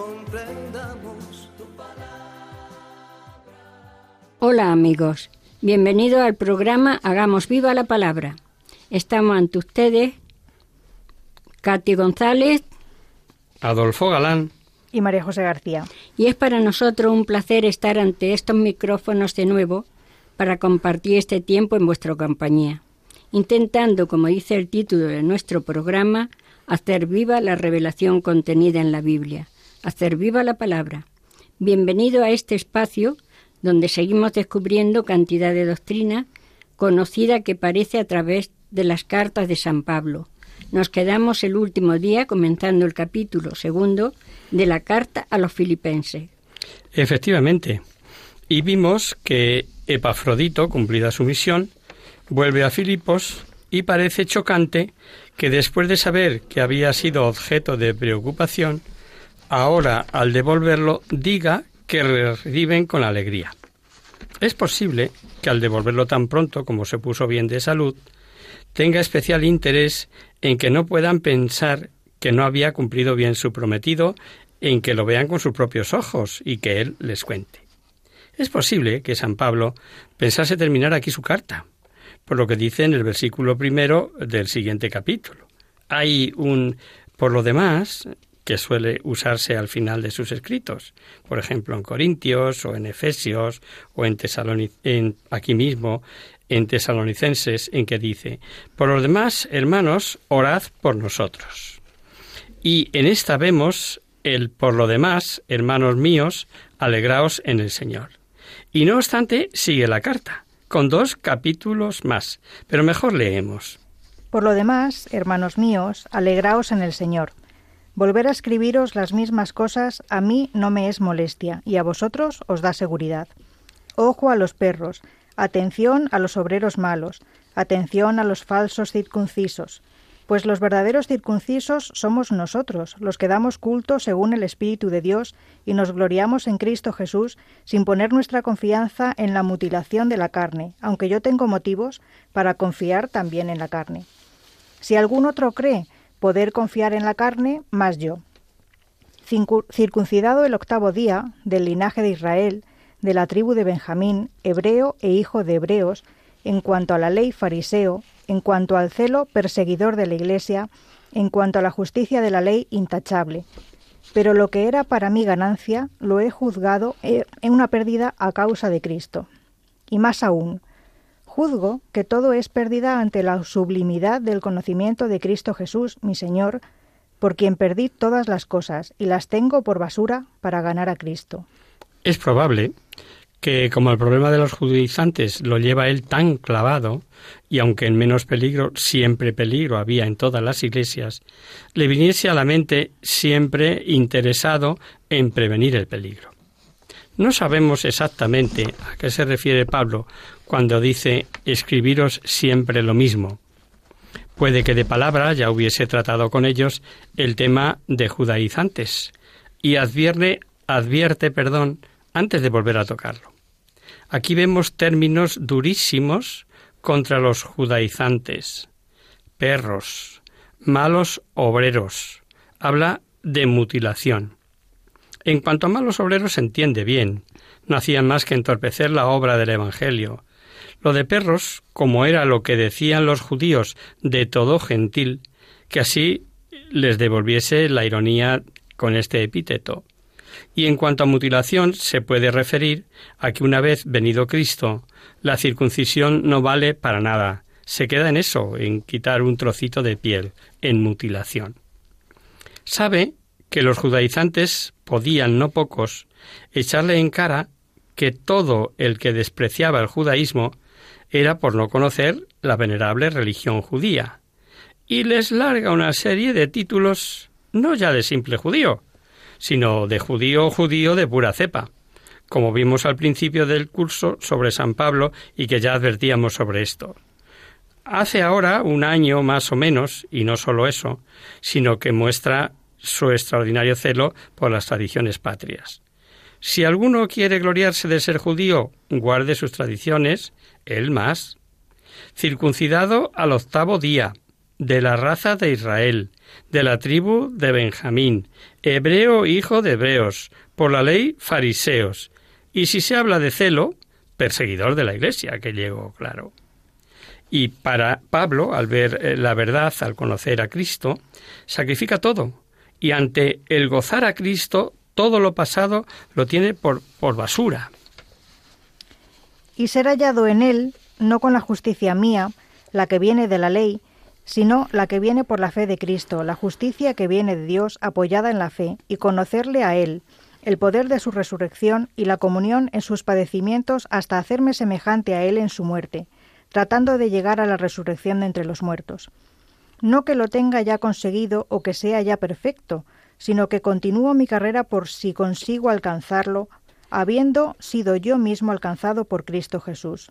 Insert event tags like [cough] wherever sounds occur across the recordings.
comprendamos tu palabra. Hola amigos, bienvenidos al programa Hagamos viva la palabra. Estamos ante ustedes Katy González Adolfo Galán y María José García. Y es para nosotros un placer estar ante estos micrófonos de nuevo para compartir este tiempo en vuestra compañía, intentando, como dice el título de nuestro programa, hacer viva la revelación contenida en la Biblia, hacer viva la palabra. Bienvenido a este espacio donde seguimos descubriendo cantidad de doctrina conocida que parece a través de las cartas de San Pablo. Nos quedamos el último día comenzando el capítulo segundo de la carta a los filipenses. Efectivamente. Y vimos que Epafrodito, cumplida su misión, vuelve a Filipos y parece chocante que después de saber que había sido objeto de preocupación, ahora al devolverlo diga que reciben con alegría. Es posible que al devolverlo tan pronto como se puso bien de salud, tenga especial interés en que no puedan pensar que no había cumplido bien su prometido, en que lo vean con sus propios ojos y que él les cuente. Es posible que San Pablo pensase terminar aquí su carta, por lo que dice en el versículo primero del siguiente capítulo. Hay un por lo demás, que suele usarse al final de sus escritos, por ejemplo en Corintios o en Efesios o en, en aquí mismo en Tesalonicenses, en que dice, por lo demás, hermanos, orad por nosotros. Y en esta vemos el por lo demás, hermanos míos, alegraos en el Señor. Y no obstante, sigue la carta, con dos capítulos más, pero mejor leemos. Por lo demás, hermanos míos, alegraos en el Señor. Volver a escribiros las mismas cosas a mí no me es molestia y a vosotros os da seguridad. Ojo a los perros, atención a los obreros malos, atención a los falsos circuncisos, pues los verdaderos circuncisos somos nosotros, los que damos culto según el Espíritu de Dios y nos gloriamos en Cristo Jesús sin poner nuestra confianza en la mutilación de la carne, aunque yo tengo motivos para confiar también en la carne. Si algún otro cree poder confiar en la carne, más yo. Circuncidado el octavo día, del linaje de Israel, de la tribu de Benjamín, hebreo e hijo de hebreos, en cuanto a la ley fariseo, en cuanto al celo perseguidor de la Iglesia, en cuanto a la justicia de la ley intachable. Pero lo que era para mí ganancia, lo he juzgado en una pérdida a causa de Cristo. Y más aún, Juzgo que todo es pérdida ante la sublimidad del conocimiento de Cristo Jesús, mi Señor, por quien perdí todas las cosas y las tengo por basura para ganar a Cristo. Es probable que como el problema de los judaizantes lo lleva él tan clavado, y aunque en menos peligro, siempre peligro había en todas las iglesias, le viniese a la mente siempre interesado en prevenir el peligro. No sabemos exactamente a qué se refiere Pablo cuando dice escribiros siempre lo mismo. Puede que de palabra ya hubiese tratado con ellos el tema de judaizantes y advierte, advierte, perdón, antes de volver a tocarlo. Aquí vemos términos durísimos contra los judaizantes, perros, malos obreros. Habla de mutilación. En cuanto a malos obreros se entiende bien. No hacían más que entorpecer la obra del Evangelio, lo de perros, como era lo que decían los judíos de todo gentil, que así les devolviese la ironía con este epíteto. Y en cuanto a mutilación, se puede referir a que una vez venido Cristo, la circuncisión no vale para nada. Se queda en eso, en quitar un trocito de piel, en mutilación. Sabe que los judaizantes podían, no pocos, echarle en cara que todo el que despreciaba el judaísmo era por no conocer la venerable religión judía, y les larga una serie de títulos no ya de simple judío, sino de judío judío de pura cepa, como vimos al principio del curso sobre San Pablo y que ya advertíamos sobre esto. Hace ahora un año más o menos, y no solo eso, sino que muestra su extraordinario celo por las tradiciones patrias. Si alguno quiere gloriarse de ser judío, guarde sus tradiciones, él más. Circuncidado al octavo día, de la raza de Israel, de la tribu de Benjamín, hebreo hijo de hebreos, por la ley fariseos. Y si se habla de celo, perseguidor de la Iglesia, que llegó claro. Y para Pablo, al ver eh, la verdad, al conocer a Cristo, sacrifica todo. Y ante el gozar a Cristo, todo lo pasado lo tiene por, por basura. Y ser hallado en él, no con la justicia mía, la que viene de la ley, sino la que viene por la fe de Cristo, la justicia que viene de Dios apoyada en la fe, y conocerle a Él, el poder de su resurrección y la comunión en sus padecimientos hasta hacerme semejante a Él en su muerte, tratando de llegar a la resurrección de entre los muertos. No que lo tenga ya conseguido o que sea ya perfecto, sino que continúo mi carrera por si consigo alcanzarlo, habiendo sido yo mismo alcanzado por Cristo Jesús.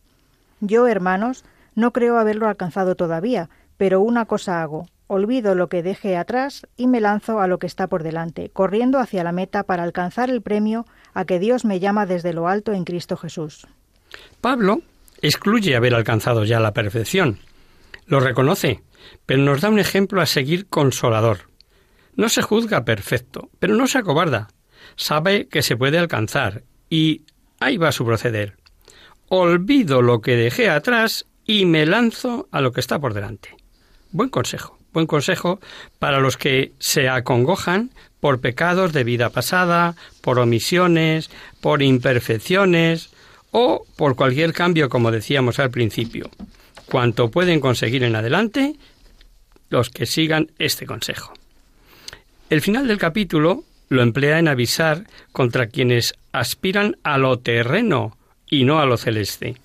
Yo, hermanos, no creo haberlo alcanzado todavía, pero una cosa hago, olvido lo que dejé atrás y me lanzo a lo que está por delante, corriendo hacia la meta para alcanzar el premio a que Dios me llama desde lo alto en Cristo Jesús. Pablo excluye haber alcanzado ya la perfección. Lo reconoce, pero nos da un ejemplo a seguir consolador. No se juzga perfecto, pero no se acobarda. Sabe que se puede alcanzar y ahí va su proceder. Olvido lo que dejé atrás y me lanzo a lo que está por delante. Buen consejo, buen consejo para los que se acongojan por pecados de vida pasada, por omisiones, por imperfecciones, o por cualquier cambio, como decíamos al principio. Cuanto pueden conseguir en adelante los que sigan este consejo. El final del capítulo lo emplea en avisar contra quienes aspiran a lo terreno y no a lo celeste.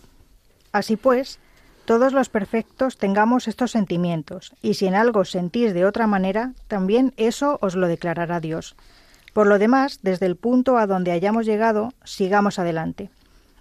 Así pues, todos los perfectos tengamos estos sentimientos, y si en algo sentís de otra manera, también eso os lo declarará Dios. Por lo demás, desde el punto a donde hayamos llegado, sigamos adelante.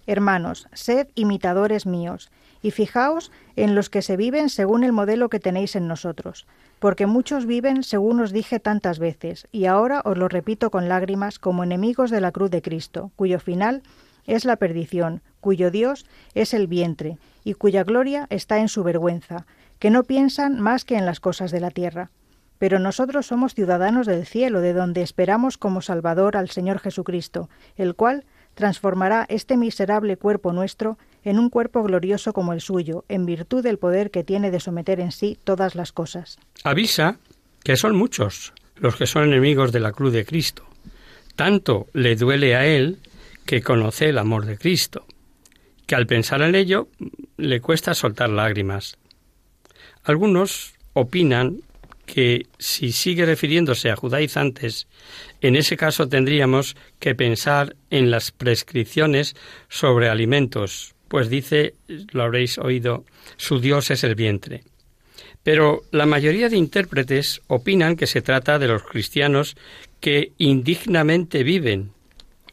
Hermanos, sed imitadores míos, y fijaos en los que se viven según el modelo que tenéis en nosotros, porque muchos viven según os dije tantas veces, y ahora os lo repito con lágrimas como enemigos de la cruz de Cristo, cuyo final es la perdición, cuyo Dios es el vientre, y cuya gloria está en su vergüenza, que no piensan más que en las cosas de la tierra. Pero nosotros somos ciudadanos del cielo, de donde esperamos como Salvador al Señor Jesucristo, el cual transformará este miserable cuerpo nuestro en un cuerpo glorioso como el suyo, en virtud del poder que tiene de someter en sí todas las cosas. Avisa que son muchos los que son enemigos de la cruz de Cristo. Tanto le duele a él que conoce el amor de Cristo, que al pensar en ello le cuesta soltar lágrimas. Algunos opinan que si sigue refiriéndose a judaizantes, en ese caso tendríamos que pensar en las prescripciones sobre alimentos, pues dice, lo habréis oído, su Dios es el vientre. Pero la mayoría de intérpretes opinan que se trata de los cristianos que indignamente viven,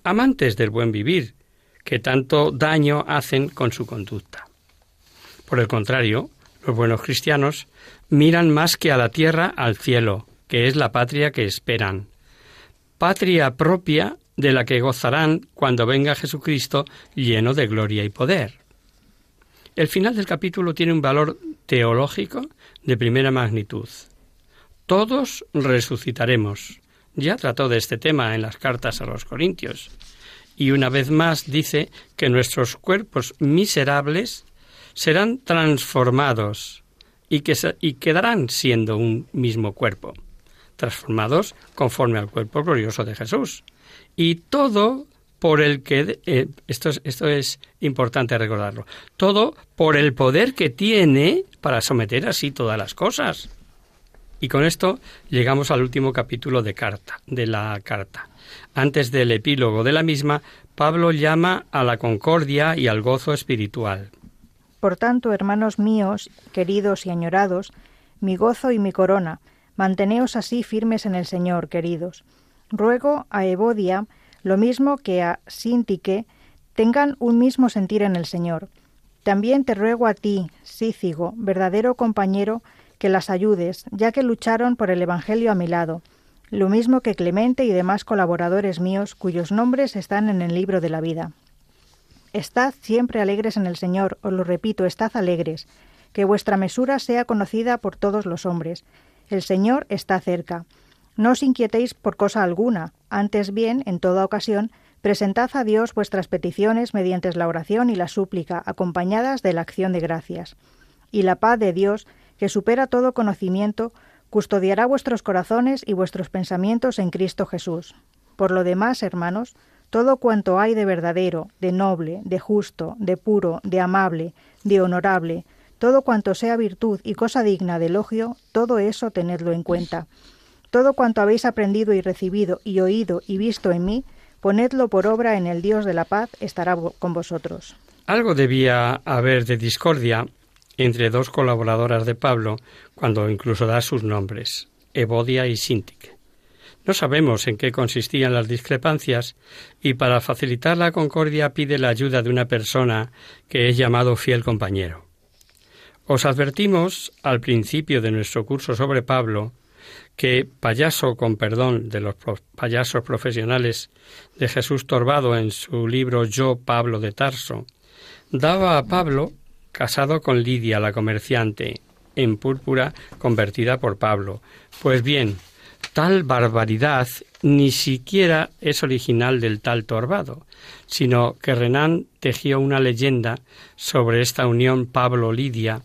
amantes del buen vivir, que tanto daño hacen con su conducta. Por el contrario, los buenos cristianos miran más que a la tierra al cielo, que es la patria que esperan. Patria propia de la que gozarán cuando venga Jesucristo lleno de gloria y poder. El final del capítulo tiene un valor teológico de primera magnitud. Todos resucitaremos. Ya trató de este tema en las cartas a los Corintios. Y una vez más dice que nuestros cuerpos miserables serán transformados y, que y quedarán siendo un mismo cuerpo, transformados conforme al cuerpo glorioso de Jesús. Y todo por el que, eh, esto, es, esto es importante recordarlo, todo por el poder que tiene para someter así todas las cosas. Y con esto llegamos al último capítulo de carta, de la carta. Antes del epílogo de la misma, Pablo llama a la concordia y al gozo espiritual. Por tanto, hermanos míos, queridos y añorados, mi gozo y mi corona, manteneos así firmes en el Señor, queridos. Ruego a Evodia, lo mismo que a Sintique, tengan un mismo sentir en el Señor. También te ruego a ti, Sícigo, verdadero compañero, que las ayudes, ya que lucharon por el Evangelio a mi lado, lo mismo que Clemente y demás colaboradores míos cuyos nombres están en el libro de la vida. Estad siempre alegres en el Señor, os lo repito, estad alegres, que vuestra mesura sea conocida por todos los hombres. El Señor está cerca. No os inquietéis por cosa alguna, antes bien, en toda ocasión, presentad a Dios vuestras peticiones mediante la oración y la súplica, acompañadas de la acción de gracias. Y la paz de Dios, que supera todo conocimiento, custodiará vuestros corazones y vuestros pensamientos en Cristo Jesús. Por lo demás, hermanos, todo cuanto hay de verdadero, de noble, de justo, de puro, de amable, de honorable, todo cuanto sea virtud y cosa digna de elogio, todo eso tenedlo en cuenta. Todo cuanto habéis aprendido y recibido y oído y visto en mí, ponedlo por obra en el Dios de la paz, estará con vosotros. Algo debía haber de discordia entre dos colaboradoras de Pablo cuando incluso da sus nombres, Evodia y Sintic. No sabemos en qué consistían las discrepancias y para facilitar la concordia pide la ayuda de una persona que es llamado fiel compañero. Os advertimos al principio de nuestro curso sobre Pablo que payaso con perdón de los payasos profesionales de Jesús Torbado en su libro Yo Pablo de Tarso, daba a Pablo casado con Lidia la comerciante, en púrpura convertida por Pablo. Pues bien, tal barbaridad ni siquiera es original del tal Torbado, sino que Renan tejió una leyenda sobre esta unión Pablo-Lidia,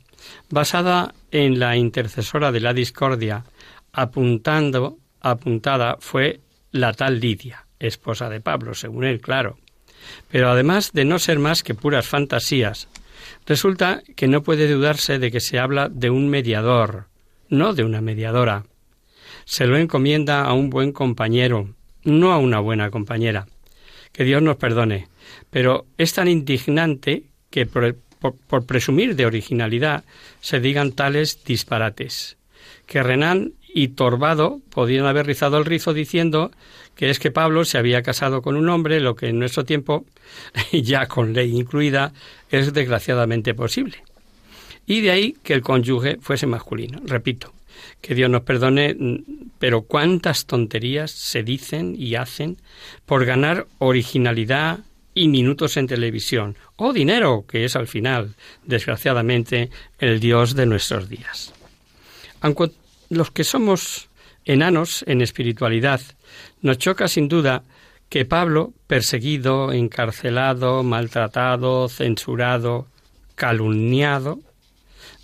basada en la intercesora de la discordia, apuntando, apuntada fue la tal Lidia, esposa de Pablo, según él, claro. Pero además de no ser más que puras fantasías, resulta que no puede dudarse de que se habla de un mediador, no de una mediadora. Se lo encomienda a un buen compañero, no a una buena compañera. Que Dios nos perdone. Pero es tan indignante que por, por presumir de originalidad se digan tales disparates. Que Renan y Torbado podían haber rizado el rizo diciendo que es que Pablo se había casado con un hombre, lo que en nuestro tiempo, [laughs] ya con ley incluida, es desgraciadamente posible. Y de ahí que el cónyuge fuese masculino. Repito, que Dios nos perdone, pero cuántas tonterías se dicen y hacen por ganar originalidad y minutos en televisión, o dinero, que es al final, desgraciadamente, el Dios de nuestros días. Aunque los que somos enanos en espiritualidad, nos choca sin duda que Pablo, perseguido, encarcelado, maltratado, censurado, calumniado,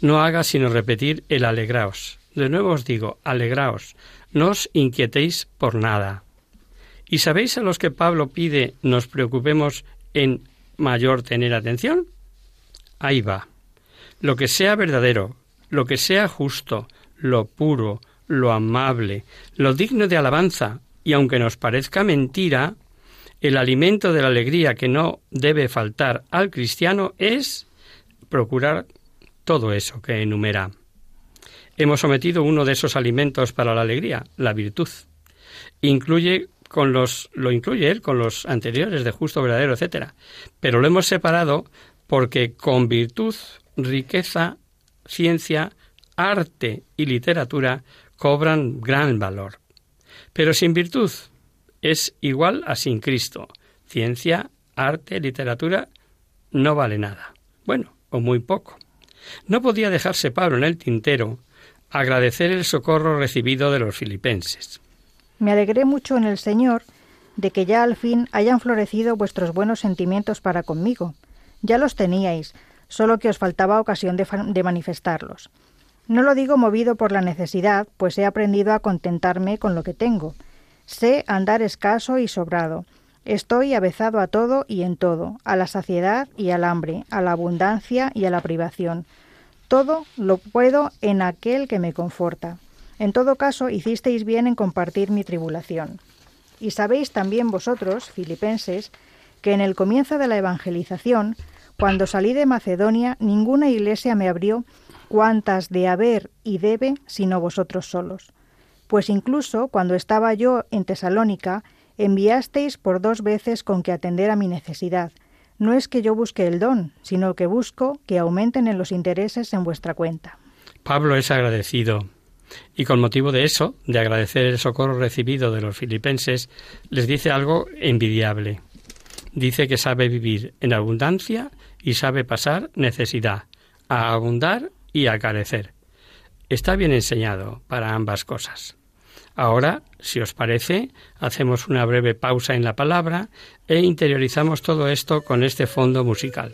no haga sino repetir el alegraos. De nuevo os digo, alegraos, no os inquietéis por nada. ¿Y sabéis a los que Pablo pide nos preocupemos en mayor tener atención? Ahí va. Lo que sea verdadero, lo que sea justo, lo puro, lo amable, lo digno de alabanza, y aunque nos parezca mentira, el alimento de la alegría que no debe faltar al cristiano es procurar todo eso que enumera. Hemos sometido uno de esos alimentos para la alegría, la virtud. Incluye con los, lo incluye él con los anteriores de justo, verdadero, etcétera. Pero lo hemos separado porque con virtud, riqueza, ciencia, arte y literatura cobran gran valor. Pero sin virtud es igual a sin Cristo. Ciencia, arte, literatura no vale nada. Bueno, o muy poco. No podía dejarse Pablo en el tintero agradecer el socorro recibido de los filipenses. Me alegré mucho en el Señor de que ya al fin hayan florecido vuestros buenos sentimientos para conmigo. Ya los teníais, solo que os faltaba ocasión de, de manifestarlos. No lo digo movido por la necesidad, pues he aprendido a contentarme con lo que tengo. Sé andar escaso y sobrado. Estoy avezado a todo y en todo, a la saciedad y al hambre, a la abundancia y a la privación. Todo lo puedo en aquel que me conforta. En todo caso, hicisteis bien en compartir mi tribulación. Y sabéis también vosotros, filipenses, que en el comienzo de la evangelización, cuando salí de Macedonia, ninguna iglesia me abrió cuantas de haber y debe, sino vosotros solos. Pues incluso cuando estaba yo en Tesalónica, enviasteis por dos veces con que atender a mi necesidad. No es que yo busque el don, sino que busco que aumenten en los intereses en vuestra cuenta. Pablo es agradecido y con motivo de eso, de agradecer el socorro recibido de los filipenses, les dice algo envidiable. Dice que sabe vivir en abundancia y sabe pasar necesidad, a abundar y a carecer. Está bien enseñado para ambas cosas. Ahora, si os parece, hacemos una breve pausa en la palabra e interiorizamos todo esto con este fondo musical.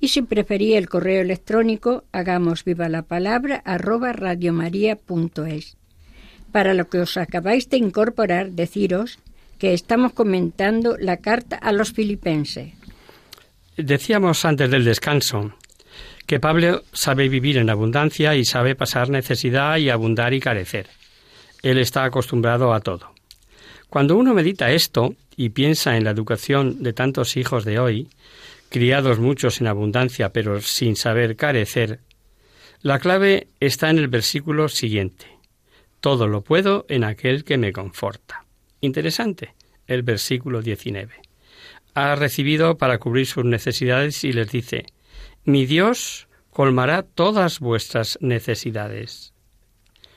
Y si preferís el correo electrónico, hagamos viva la palabra arroba radiomaria.es. Para lo que os acabáis de incorporar, deciros que estamos comentando la carta a los filipenses. Decíamos antes del descanso que Pablo sabe vivir en abundancia y sabe pasar necesidad y abundar y carecer. Él está acostumbrado a todo. Cuando uno medita esto y piensa en la educación de tantos hijos de hoy, criados muchos en abundancia pero sin saber carecer, la clave está en el versículo siguiente. Todo lo puedo en aquel que me conforta. Interesante, el versículo 19. Ha recibido para cubrir sus necesidades y les dice, mi Dios colmará todas vuestras necesidades.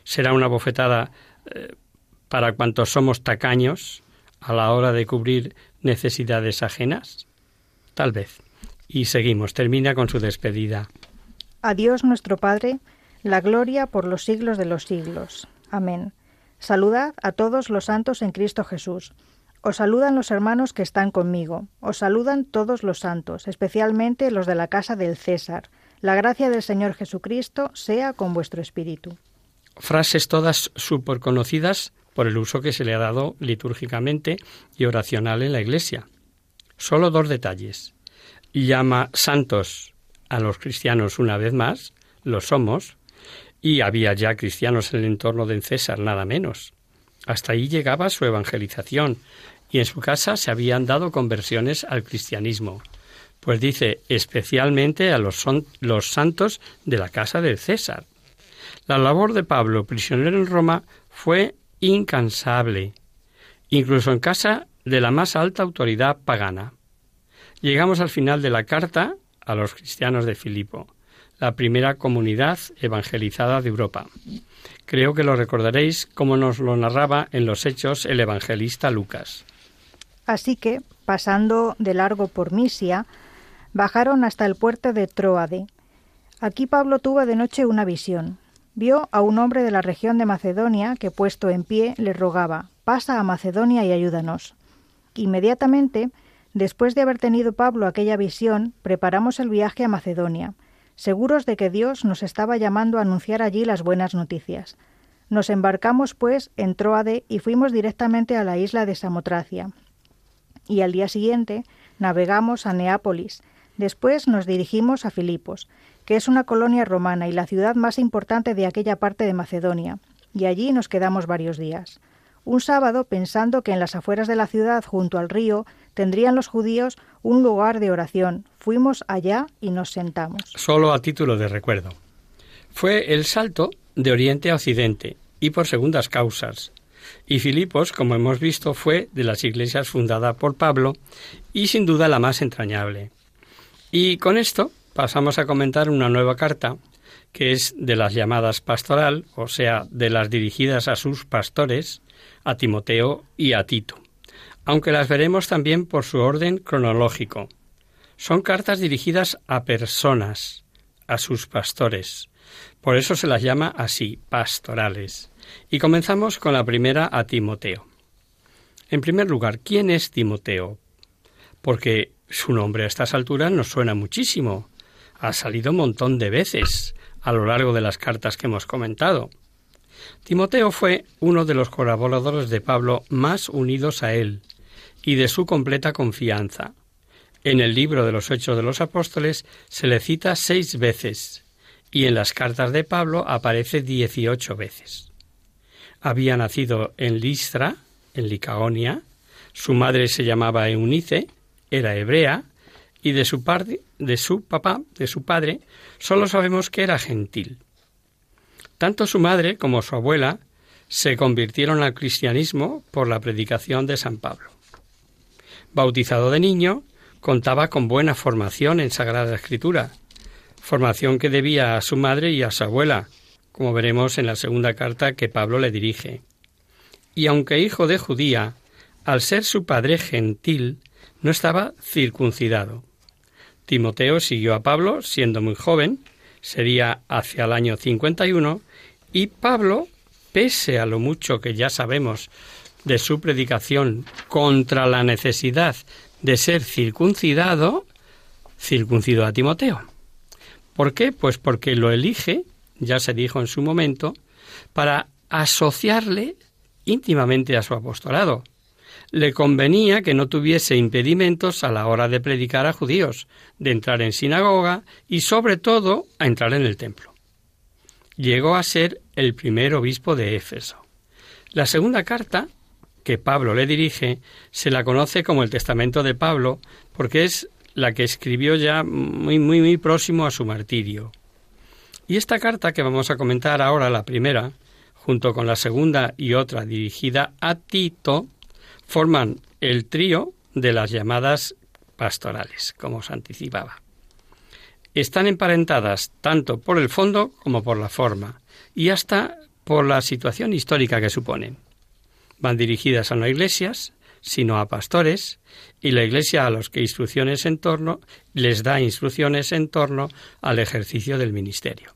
¿Será una bofetada eh, para cuantos somos tacaños a la hora de cubrir necesidades ajenas? Tal vez. Y seguimos. Termina con su despedida. A Dios nuestro Padre, la gloria por los siglos de los siglos. Amén. Saludad a todos los santos en Cristo Jesús. Os saludan los hermanos que están conmigo. Os saludan todos los santos, especialmente los de la casa del César. La gracia del Señor Jesucristo sea con vuestro espíritu. Frases todas conocidas por el uso que se le ha dado litúrgicamente y oracional en la Iglesia. Solo dos detalles. Llama santos a los cristianos una vez más, lo somos, y había ya cristianos en el entorno de César, nada menos. Hasta ahí llegaba su evangelización, y en su casa se habían dado conversiones al cristianismo. Pues dice especialmente a los, los santos de la casa del César. La labor de Pablo, prisionero en Roma, fue incansable, incluso en casa de la más alta autoridad pagana. Llegamos al final de la carta a los cristianos de Filipo, la primera comunidad evangelizada de Europa. Creo que lo recordaréis como nos lo narraba en los Hechos el evangelista Lucas. Así que, pasando de largo por Misia, bajaron hasta el puerto de Troade. Aquí Pablo tuvo de noche una visión. Vio a un hombre de la región de Macedonia que, puesto en pie, le rogaba, pasa a Macedonia y ayúdanos. Inmediatamente Después de haber tenido Pablo aquella visión, preparamos el viaje a Macedonia, seguros de que Dios nos estaba llamando a anunciar allí las buenas noticias. Nos embarcamos, pues, en Troade y fuimos directamente a la isla de Samotracia. Y al día siguiente navegamos a Neápolis. Después nos dirigimos a Filipos, que es una colonia romana y la ciudad más importante de aquella parte de Macedonia. y allí nos quedamos varios días. Un sábado, pensando que en las afueras de la ciudad, junto al río, tendrían los judíos un lugar de oración, fuimos allá y nos sentamos. Solo a título de recuerdo. Fue el salto de Oriente a Occidente, y por segundas causas. Y Filipos, como hemos visto, fue de las iglesias fundada por Pablo y sin duda la más entrañable. Y con esto pasamos a comentar una nueva carta que es de las llamadas pastoral, o sea, de las dirigidas a sus pastores, a Timoteo y a Tito, aunque las veremos también por su orden cronológico. Son cartas dirigidas a personas, a sus pastores. Por eso se las llama así, pastorales. Y comenzamos con la primera a Timoteo. En primer lugar, ¿quién es Timoteo? Porque su nombre a estas alturas nos suena muchísimo. Ha salido un montón de veces a lo largo de las cartas que hemos comentado. Timoteo fue uno de los colaboradores de Pablo más unidos a él y de su completa confianza. En el libro de los Hechos de los Apóstoles se le cita seis veces y en las cartas de Pablo aparece dieciocho veces. Había nacido en Listra, en Licaonia, su madre se llamaba Eunice, era hebrea, y de su parte, de su papá, de su padre, solo sabemos que era gentil. Tanto su madre como su abuela se convirtieron al cristianismo por la predicación de San Pablo. Bautizado de niño, contaba con buena formación en Sagrada Escritura, formación que debía a su madre y a su abuela, como veremos en la segunda carta que Pablo le dirige. Y aunque hijo de judía, al ser su padre gentil, no estaba circuncidado. Timoteo siguió a Pablo siendo muy joven, sería hacia el año 51, y Pablo, pese a lo mucho que ya sabemos de su predicación contra la necesidad de ser circuncidado, circuncidó a Timoteo. ¿Por qué? Pues porque lo elige, ya se dijo en su momento, para asociarle íntimamente a su apostolado. Le convenía que no tuviese impedimentos a la hora de predicar a judíos, de entrar en sinagoga y sobre todo a entrar en el templo. Llegó a ser el primer obispo de Éfeso. La segunda carta que Pablo le dirige se la conoce como el Testamento de Pablo porque es la que escribió ya muy, muy, muy próximo a su martirio. Y esta carta que vamos a comentar ahora, la primera, junto con la segunda y otra dirigida a Tito, forman el trío de las llamadas pastorales, como os anticipaba. Están emparentadas tanto por el fondo como por la forma, y hasta por la situación histórica que suponen. Van dirigidas a no iglesias, sino a pastores, y la Iglesia a los que instrucciones en torno les da instrucciones en torno al ejercicio del ministerio.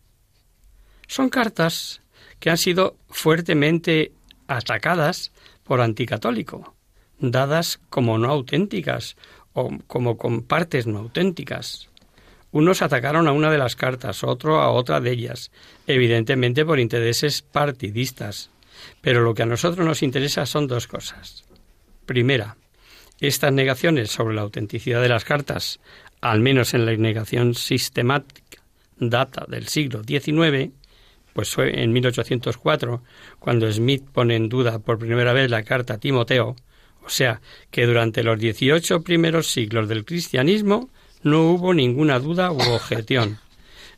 Son cartas que han sido fuertemente atacadas por anticatólico, dadas como no auténticas o como con partes no auténticas. Unos atacaron a una de las cartas, otro a otra de ellas, evidentemente por intereses partidistas. Pero lo que a nosotros nos interesa son dos cosas. Primera, estas negaciones sobre la autenticidad de las cartas, al menos en la negación sistemática, data del siglo XIX, pues fue en 1804 cuando Smith pone en duda por primera vez la carta a Timoteo, o sea, que durante los 18 primeros siglos del cristianismo no hubo ninguna duda u objeción,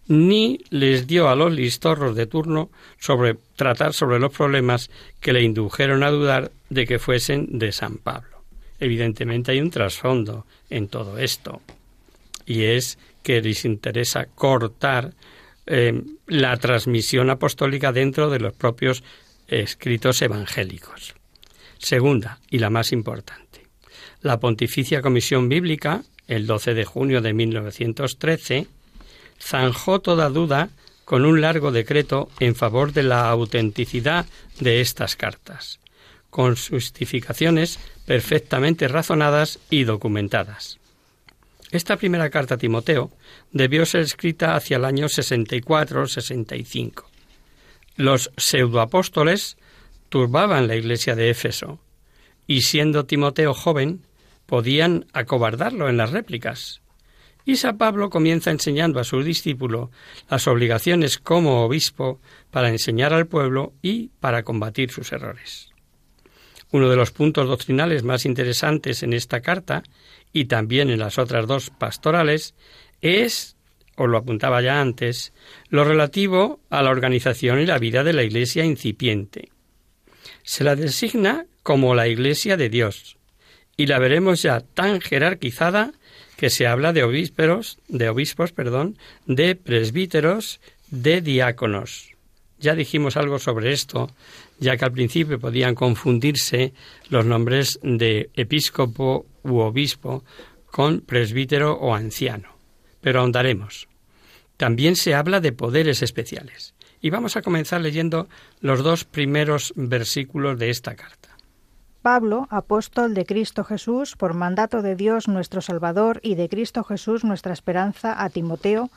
ni les dio a los listorros de turno sobre tratar sobre los problemas que le indujeron a dudar de que fuesen de San Pablo. Evidentemente hay un trasfondo en todo esto, y es que les interesa cortar eh, la transmisión apostólica dentro de los propios escritos evangélicos. Segunda, y la más importante, la Pontificia Comisión Bíblica, el 12 de junio de 1913, zanjó toda duda con un largo decreto en favor de la autenticidad de estas cartas, con justificaciones perfectamente razonadas y documentadas. Esta primera carta a Timoteo debió ser escrita hacia el año 64-65. Los pseudoapóstoles turbaban la iglesia de Éfeso, y siendo Timoteo joven, podían acobardarlo en las réplicas. Y San Pablo comienza enseñando a su discípulo las obligaciones como obispo para enseñar al pueblo y para combatir sus errores. Uno de los puntos doctrinales más interesantes en esta carta y también en las otras dos pastorales es, os lo apuntaba ya antes, lo relativo a la organización y la vida de la Iglesia incipiente. Se la designa como la Iglesia de Dios, y la veremos ya tan jerarquizada que se habla de obispos, de obispos, perdón, de presbíteros, de diáconos. Ya dijimos algo sobre esto, ya que al principio podían confundirse los nombres de episcopo u obispo con presbítero o anciano. Pero ahondaremos. También se habla de poderes especiales. Y vamos a comenzar leyendo los dos primeros versículos de esta carta. Pablo, apóstol de Cristo Jesús, por mandato de Dios nuestro Salvador y de Cristo Jesús nuestra esperanza, a Timoteo,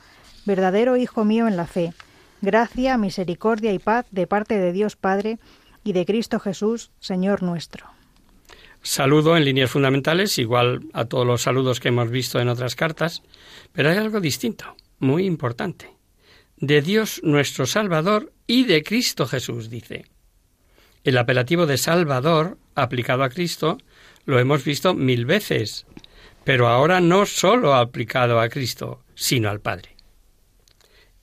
verdadero Hijo mío en la fe, gracia, misericordia y paz de parte de Dios Padre y de Cristo Jesús, Señor nuestro. Saludo en líneas fundamentales, igual a todos los saludos que hemos visto en otras cartas, pero hay algo distinto, muy importante. De Dios nuestro Salvador y de Cristo Jesús, dice. El apelativo de Salvador, aplicado a Cristo, lo hemos visto mil veces, pero ahora no sólo aplicado a Cristo, sino al Padre.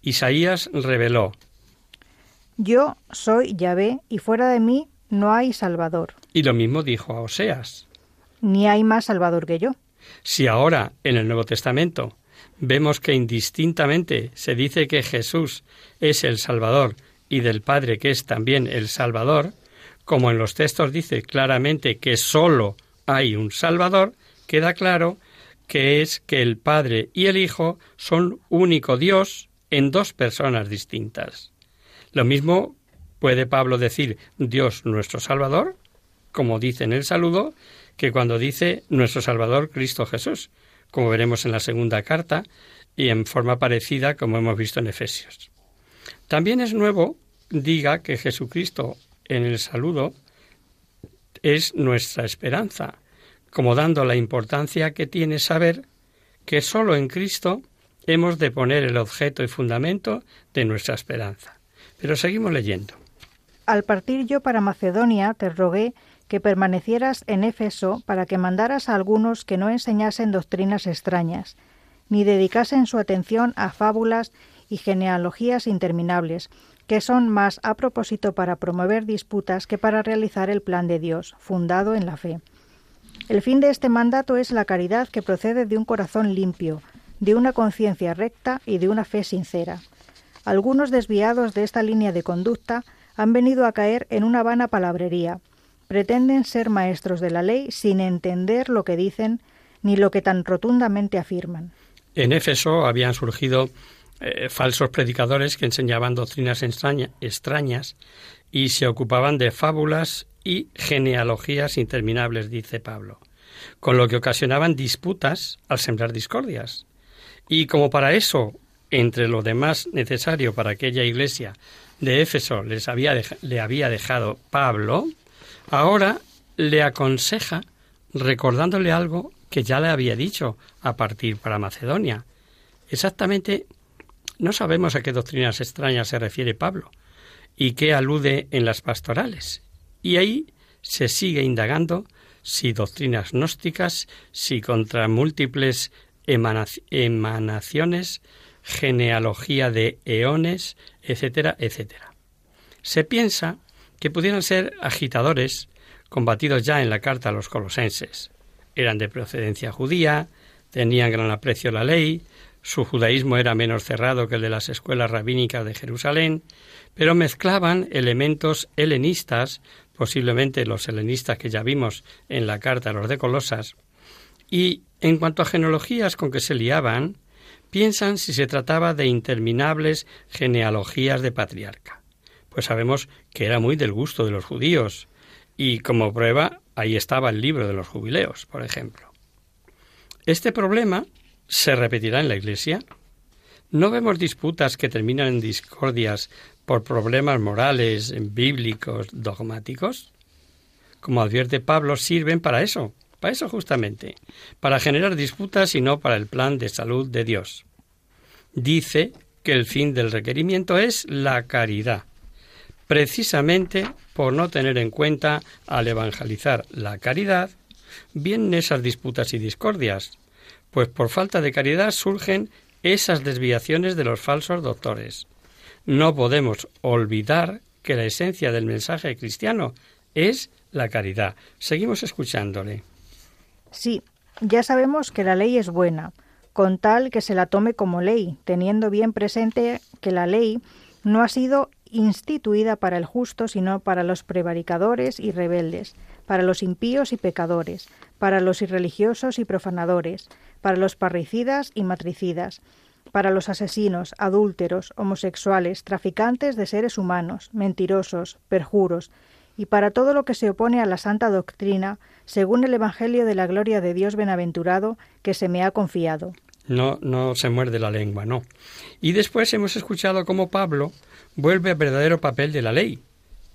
Isaías reveló, Yo soy Yahvé, y fuera de mí no hay Salvador. Y lo mismo dijo a Oseas. Ni hay más Salvador que yo. Si ahora, en el Nuevo Testamento, vemos que indistintamente se dice que Jesús es el Salvador y del Padre que es también el Salvador, como en los textos dice claramente que sólo hay un Salvador, queda claro que es que el Padre y el Hijo son único Dios en dos personas distintas. Lo mismo puede Pablo decir Dios nuestro Salvador, como dice en el saludo, que cuando dice nuestro Salvador Cristo Jesús, como veremos en la segunda carta y en forma parecida como hemos visto en Efesios. También es nuevo diga que Jesucristo en el saludo es nuestra esperanza, como dando la importancia que tiene saber que sólo en Cristo hemos de poner el objeto y fundamento de nuestra esperanza. Pero seguimos leyendo. Al partir yo para Macedonia te rogué que permanecieras en Éfeso para que mandaras a algunos que no enseñasen doctrinas extrañas, ni dedicasen su atención a fábulas y genealogías interminables, que son más a propósito para promover disputas que para realizar el plan de Dios, fundado en la fe. El fin de este mandato es la caridad que procede de un corazón limpio, de una conciencia recta y de una fe sincera. Algunos desviados de esta línea de conducta han venido a caer en una vana palabrería. Pretenden ser maestros de la ley sin entender lo que dicen ni lo que tan rotundamente afirman. En Éfeso habían surgido eh, falsos predicadores que enseñaban doctrinas extrañas y se ocupaban de fábulas y genealogías interminables, dice Pablo, con lo que ocasionaban disputas al sembrar discordias. Y como para eso, entre lo demás necesario para aquella iglesia de Éfeso les había le había dejado Pablo, ahora le aconseja recordándole algo que ya le había dicho a partir para Macedonia. Exactamente no sabemos a qué doctrinas extrañas se refiere Pablo y qué alude en las pastorales. Y ahí se sigue indagando si doctrinas gnósticas, si contra múltiples emanaciones, genealogía de eones, etcétera, etcétera. Se piensa que pudieran ser agitadores combatidos ya en la carta a los colosenses. Eran de procedencia judía, tenían gran aprecio a la ley, su judaísmo era menos cerrado que el de las escuelas rabínicas de Jerusalén, pero mezclaban elementos helenistas, posiblemente los helenistas que ya vimos en la carta a los de Colosas, y en cuanto a genealogías con que se liaban, piensan si se trataba de interminables genealogías de patriarca. Pues sabemos que era muy del gusto de los judíos, y como prueba ahí estaba el libro de los jubileos, por ejemplo. Este problema se repetirá en la Iglesia? ¿No vemos disputas que terminan en discordias por problemas morales, bíblicos, dogmáticos? Como advierte Pablo, sirven para eso, para eso justamente, para generar disputas y no para el plan de salud de Dios. Dice que el fin del requerimiento es la caridad, precisamente por no tener en cuenta al evangelizar la caridad, vienen esas disputas y discordias, pues por falta de caridad surgen esas desviaciones de los falsos doctores. No podemos olvidar que la esencia del mensaje cristiano es la caridad. Seguimos escuchándole. Sí, ya sabemos que la ley es buena, con tal que se la tome como ley, teniendo bien presente que la ley no ha sido instituida para el justo, sino para los prevaricadores y rebeldes, para los impíos y pecadores, para los irreligiosos y profanadores, para los parricidas y matricidas, para los asesinos, adúlteros, homosexuales, traficantes de seres humanos, mentirosos, perjuros, y para todo lo que se opone a la santa doctrina, según el Evangelio de la gloria de Dios bienaventurado que se me ha confiado. No, no se muerde la lengua, no. Y después hemos escuchado cómo Pablo vuelve al verdadero papel de la ley,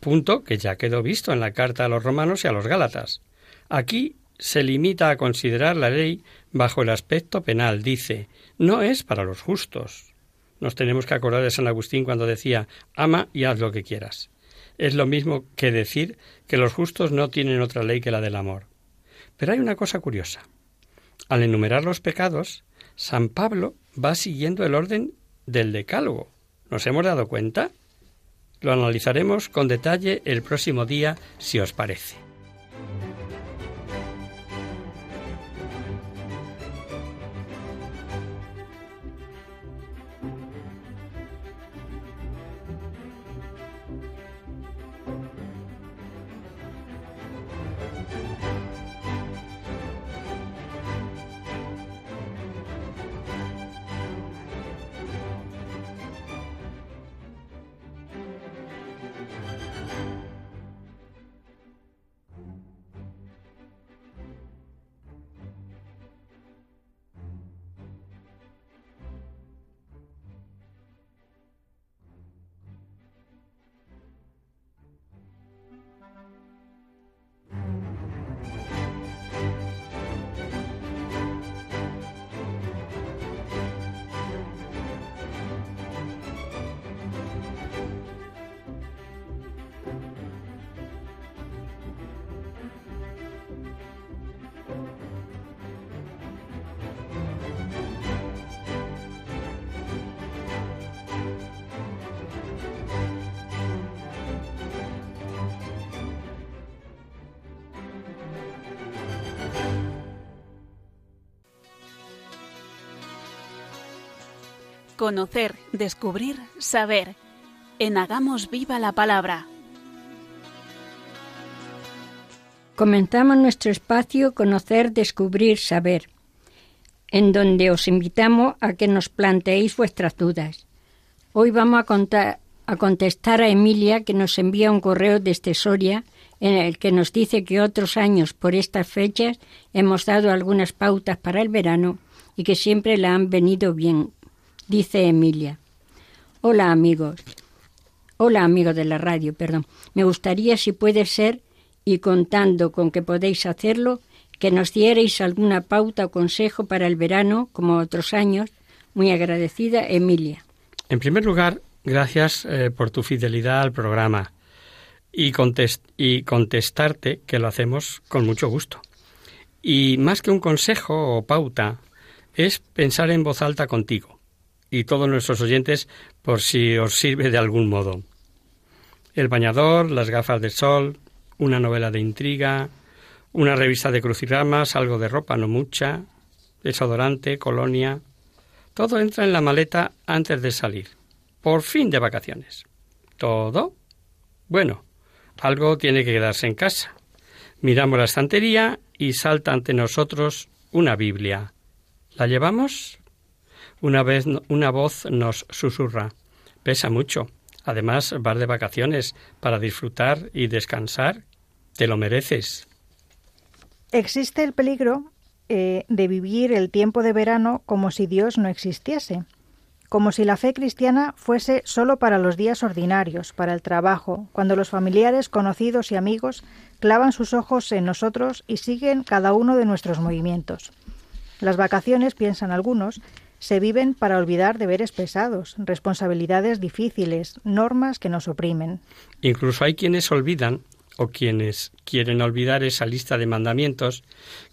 punto que ya quedó visto en la carta a los romanos y a los gálatas. Aquí se limita a considerar la ley bajo el aspecto penal. Dice, no es para los justos. Nos tenemos que acordar de San Agustín cuando decía, ama y haz lo que quieras. Es lo mismo que decir que los justos no tienen otra ley que la del amor. Pero hay una cosa curiosa. Al enumerar los pecados, San Pablo va siguiendo el orden del decálogo. ¿Nos hemos dado cuenta? Lo analizaremos con detalle el próximo día, si os parece. Conocer, descubrir, saber. En Hagamos Viva la Palabra. Comenzamos nuestro espacio Conocer, Descubrir, Saber, en donde os invitamos a que nos planteéis vuestras dudas. Hoy vamos a, a contestar a Emilia que nos envía un correo desde Soria en el que nos dice que otros años por estas fechas hemos dado algunas pautas para el verano y que siempre la han venido bien dice Emilia. Hola amigos. Hola amigos de la radio, perdón. Me gustaría, si puede ser, y contando con que podéis hacerlo, que nos dierais alguna pauta o consejo para el verano, como otros años. Muy agradecida, Emilia. En primer lugar, gracias eh, por tu fidelidad al programa y, y contestarte que lo hacemos con mucho gusto. Y más que un consejo o pauta, es pensar en voz alta contigo y todos nuestros oyentes por si os sirve de algún modo. El bañador, las gafas de sol, una novela de intriga, una revista de crucigramas, algo de ropa, no mucha, desodorante, colonia. Todo entra en la maleta antes de salir. Por fin de vacaciones. ¿Todo? Bueno, algo tiene que quedarse en casa. Miramos la estantería y salta ante nosotros una Biblia. ¿La llevamos? Una vez una voz nos susurra. Pesa mucho. Además, vas de vacaciones para disfrutar y descansar. Te lo mereces. Existe el peligro eh, de vivir el tiempo de verano como si Dios no existiese, como si la fe cristiana fuese sólo para los días ordinarios, para el trabajo, cuando los familiares, conocidos y amigos clavan sus ojos en nosotros y siguen cada uno de nuestros movimientos. Las vacaciones, piensan algunos, se viven para olvidar deberes pesados, responsabilidades difíciles, normas que nos oprimen. Incluso hay quienes olvidan o quienes quieren olvidar esa lista de mandamientos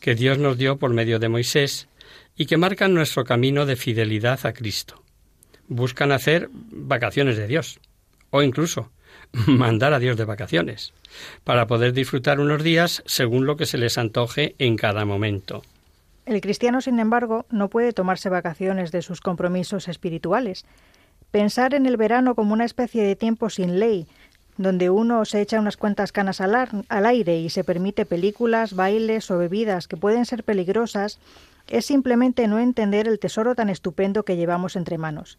que Dios nos dio por medio de Moisés y que marcan nuestro camino de fidelidad a Cristo buscan hacer vacaciones de Dios o incluso [laughs] mandar a Dios de vacaciones para poder disfrutar unos días según lo que se les antoje en cada momento. El cristiano, sin embargo, no puede tomarse vacaciones de sus compromisos espirituales. Pensar en el verano como una especie de tiempo sin ley, donde uno se echa unas cuantas canas al, aire y se permite películas, bailes o bebidas que pueden ser peligrosas, es simplemente no entender el tesoro tan estupendo que llevamos entre manos.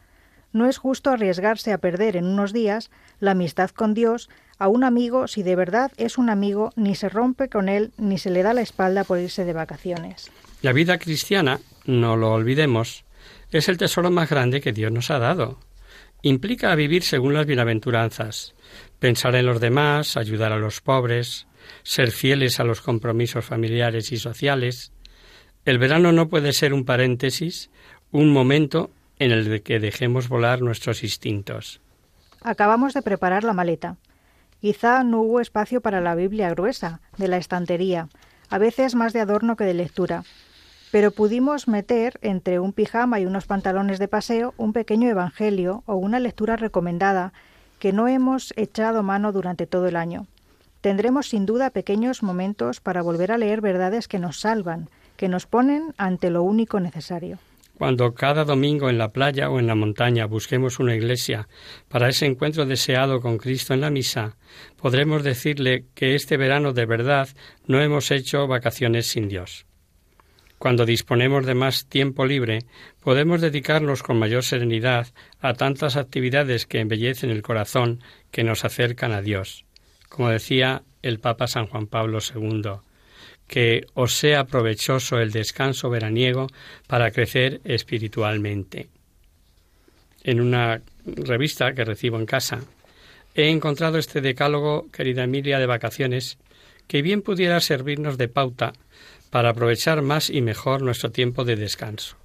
No es justo arriesgarse a perder en unos días la amistad con Dios a un amigo si de verdad es un amigo, ni se rompe con él, ni se le da la espalda por irse de vacaciones. La vida cristiana, no lo olvidemos, es el tesoro más grande que Dios nos ha dado. Implica vivir según las bienaventuranzas, pensar en los demás, ayudar a los pobres, ser fieles a los compromisos familiares y sociales. El verano no puede ser un paréntesis, un momento en el que dejemos volar nuestros instintos. Acabamos de preparar la maleta. Quizá no hubo espacio para la Biblia gruesa, de la estantería, a veces más de adorno que de lectura, pero pudimos meter entre un pijama y unos pantalones de paseo un pequeño evangelio o una lectura recomendada que no hemos echado mano durante todo el año. Tendremos sin duda pequeños momentos para volver a leer verdades que nos salvan, que nos ponen ante lo único necesario. Cuando cada domingo en la playa o en la montaña busquemos una iglesia para ese encuentro deseado con Cristo en la misa, podremos decirle que este verano de verdad no hemos hecho vacaciones sin Dios. Cuando disponemos de más tiempo libre, podemos dedicarnos con mayor serenidad a tantas actividades que embellecen el corazón, que nos acercan a Dios. Como decía el Papa San Juan Pablo II, que os sea provechoso el descanso veraniego para crecer espiritualmente. En una revista que recibo en casa, he encontrado este decálogo, querida Emilia, de vacaciones, que bien pudiera servirnos de pauta para aprovechar más y mejor nuestro tiempo de descanso.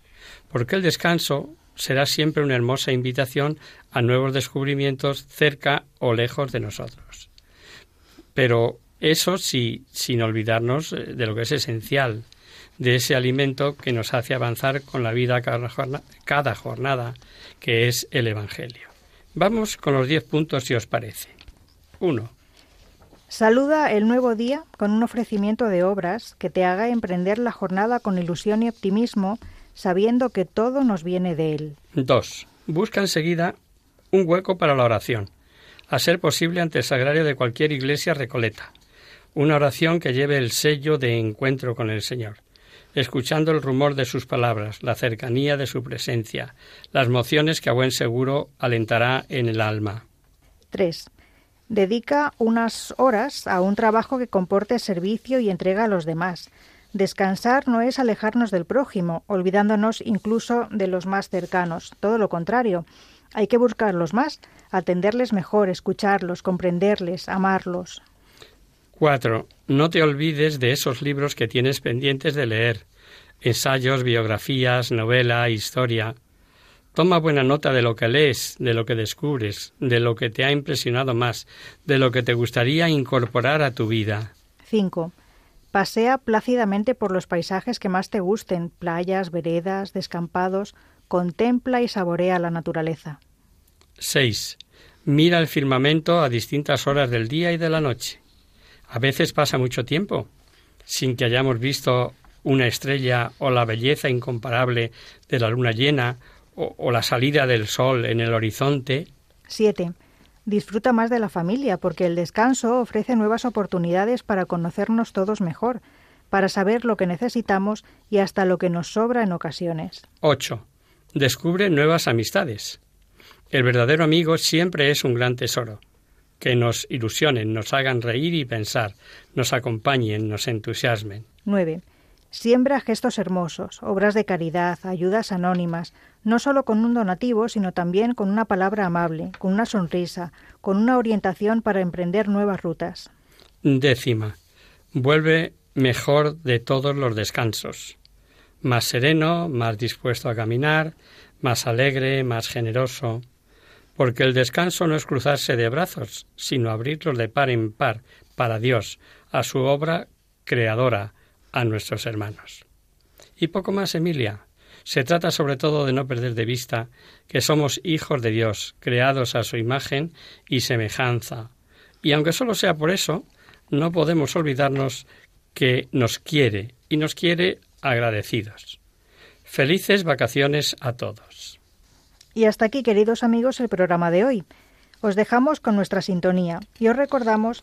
Porque el descanso será siempre una hermosa invitación a nuevos descubrimientos cerca o lejos de nosotros. Pero eso sí, sin olvidarnos eh, de lo que es esencial, de ese alimento que nos hace avanzar con la vida cada jornada, que es el Evangelio. Vamos con los diez puntos, si os parece. Uno. Saluda el nuevo día con un ofrecimiento de obras que te haga emprender la jornada con ilusión y optimismo, sabiendo que todo nos viene de él. Dos. Busca enseguida un hueco para la oración, a ser posible ante el sagrario de cualquier iglesia recoleta una oración que lleve el sello de encuentro con el Señor, escuchando el rumor de sus palabras, la cercanía de su presencia, las mociones que a buen seguro alentará en el alma. 3. Dedica unas horas a un trabajo que comporte servicio y entrega a los demás. Descansar no es alejarnos del prójimo, olvidándonos incluso de los más cercanos. Todo lo contrario. Hay que buscarlos más, atenderles mejor, escucharlos, comprenderles, amarlos. 4. No te olvides de esos libros que tienes pendientes de leer, ensayos, biografías, novela, historia. Toma buena nota de lo que lees, de lo que descubres, de lo que te ha impresionado más, de lo que te gustaría incorporar a tu vida. 5. Pasea plácidamente por los paisajes que más te gusten, playas, veredas, descampados, contempla y saborea la naturaleza. 6. Mira el firmamento a distintas horas del día y de la noche. A veces pasa mucho tiempo sin que hayamos visto una estrella o la belleza incomparable de la luna llena o, la salida del sol en el horizonte. 7. Disfruta más de la familia porque el descanso ofrece nuevas oportunidades para conocernos todos mejor, para saber lo que necesitamos y hasta lo que nos sobra en ocasiones. 8. Descubre nuevas amistades. El verdadero amigo siempre es un gran tesoro que nos ilusionen, nos hagan reír y pensar, nos acompañen, nos entusiasmen. 9. Siembra gestos hermosos, obras de caridad, ayudas anónimas, no solo con un donativo, sino también con una palabra amable, con una sonrisa, con una orientación para emprender nuevas rutas. Décima. Vuelve mejor de todos los descansos. Más sereno, más dispuesto a caminar, más alegre, más generoso. Porque el descanso no es cruzarse de brazos, sino abrirlos de par en par para Dios, a su obra creadora, a nuestros hermanos. Y poco más, Emilia. Se trata sobre todo de no perder de vista que somos hijos de Dios, creados a su imagen y semejanza. Y aunque solo sea por eso, no podemos olvidarnos que nos quiere y nos quiere agradecidos. Felices vacaciones a todos. Y hasta aquí, queridos amigos, el programa de hoy. Os dejamos con nuestra sintonía y os recordamos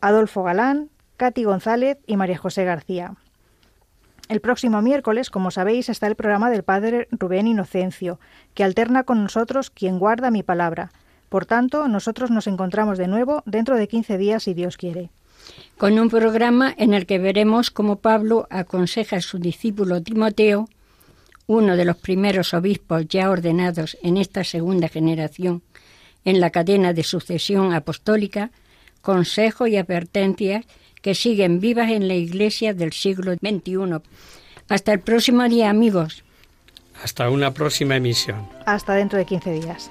Adolfo Galán, Katy González y María José García. El próximo miércoles, como sabéis, está el programa del Padre Rubén Inocencio, que alterna con nosotros quien guarda mi palabra. Por tanto, nosotros nos encontramos de nuevo dentro de 15 días, si Dios quiere. Con un programa en el que veremos cómo Pablo aconseja a su discípulo Timoteo, uno de los primeros obispos ya ordenados en esta segunda generación en la cadena de sucesión apostólica, consejos y advertencias que siguen vivas en la Iglesia del siglo XXI. Hasta el próximo día, amigos. Hasta una próxima emisión. Hasta dentro de 15 días.